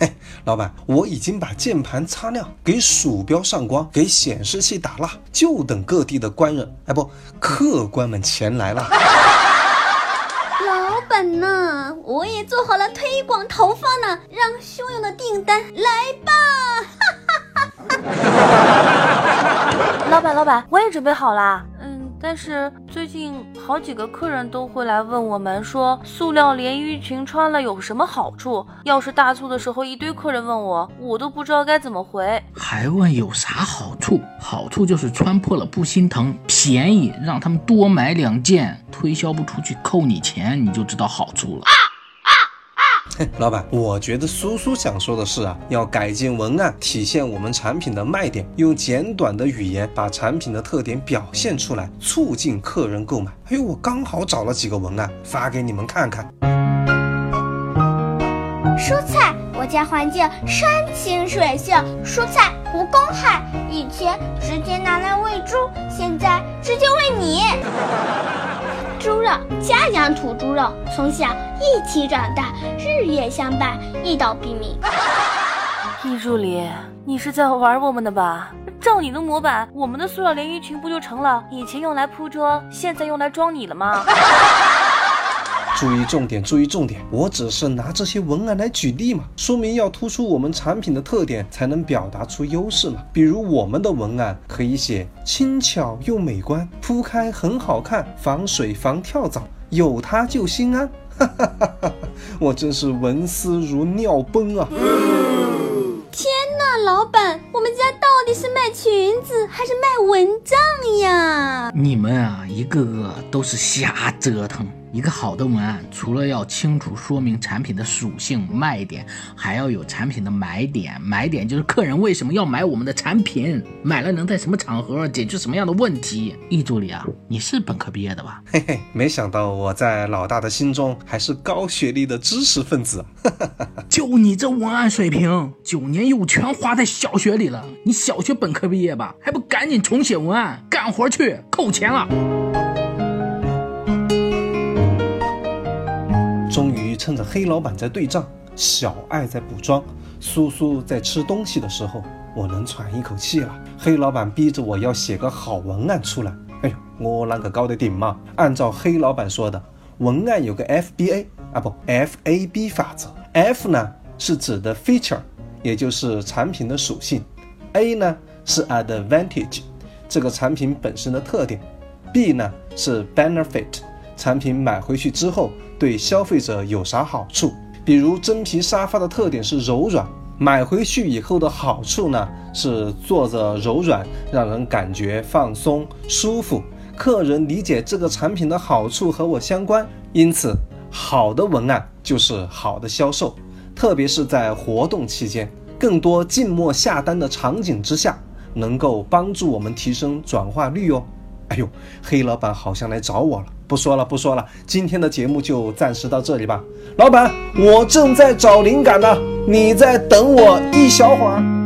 嘿，老板，我已经把键盘擦亮，给鼠标上光，给显示器打蜡，就等各地的官人，哎不，客官们前来了。老板呐？我也做好了推广投放呢，让汹涌的订单来吧！老板，老板，我也准备好啦。但是最近好几个客人都会来问我们说，塑料连衣裙穿了有什么好处？要是大促的时候一堆客人问我，我都不知道该怎么回。还问有啥好处？好处就是穿破了不心疼，便宜，让他们多买两件，推销不出去扣你钱，你就知道好处了。老板，我觉得苏苏想说的是啊，要改进文案，体现我们产品的卖点，用简短的语言把产品的特点表现出来，促进客人购买。哎呦，我刚好找了几个文案发给你们看看。蔬菜，我家环境山清水秀，蔬菜无公害，以前直接拿来喂猪，现在直接喂你。猪肉，家养土猪肉，从小一起长大，日夜相伴，一刀毙命。易助理，你是在玩我们的吧？照你的模板，我们的塑料连衣裙不就成了以前用来铺桌，现在用来装你了吗？注意重点，注意重点！我只是拿这些文案来举例嘛，说明要突出我们产品的特点，才能表达出优势嘛。比如我们的文案可以写轻巧又美观，铺开很好看，防水防跳蚤，有它就心安。哈哈哈哈我真是文思如尿崩啊！天哪，老板，我们家到底是卖裙子还是卖蚊帐呀？你们啊，一个个都是瞎折腾。一个好的文案，除了要清楚说明产品的属性、卖点，还要有产品的买点。买点就是客人为什么要买我们的产品，买了能在什么场合解决什么样的问题。易助理啊，你是本科毕业的吧？嘿嘿，没想到我在老大的心中还是高学历的知识分子。就你这文案水平，九年义务全花在小学里了。你小学本科毕业吧，还不赶紧重写文案，干活去，扣钱了。趁着黑老板在对账，小爱在补妆，苏苏在吃东西的时候，我能喘一口气了。黑老板逼着我要写个好文案出来，哎呦，我啷个搞得顶嘛？按照黑老板说的，文案有个 FBA 啊不 FAB 法则，F 呢是指的 feature，也就是产品的属性；A 呢是 advantage，这个产品本身的特点；B 呢是 benefit。产品买回去之后对消费者有啥好处？比如真皮沙发的特点是柔软，买回去以后的好处呢是坐着柔软，让人感觉放松舒服。客人理解这个产品的好处和我相关，因此好的文案就是好的销售，特别是在活动期间，更多静默下单的场景之下，能够帮助我们提升转化率哦。哎呦，黑老板好像来找我了。不说了，不说了，今天的节目就暂时到这里吧。老板，我正在找灵感呢，你再等我一小会儿。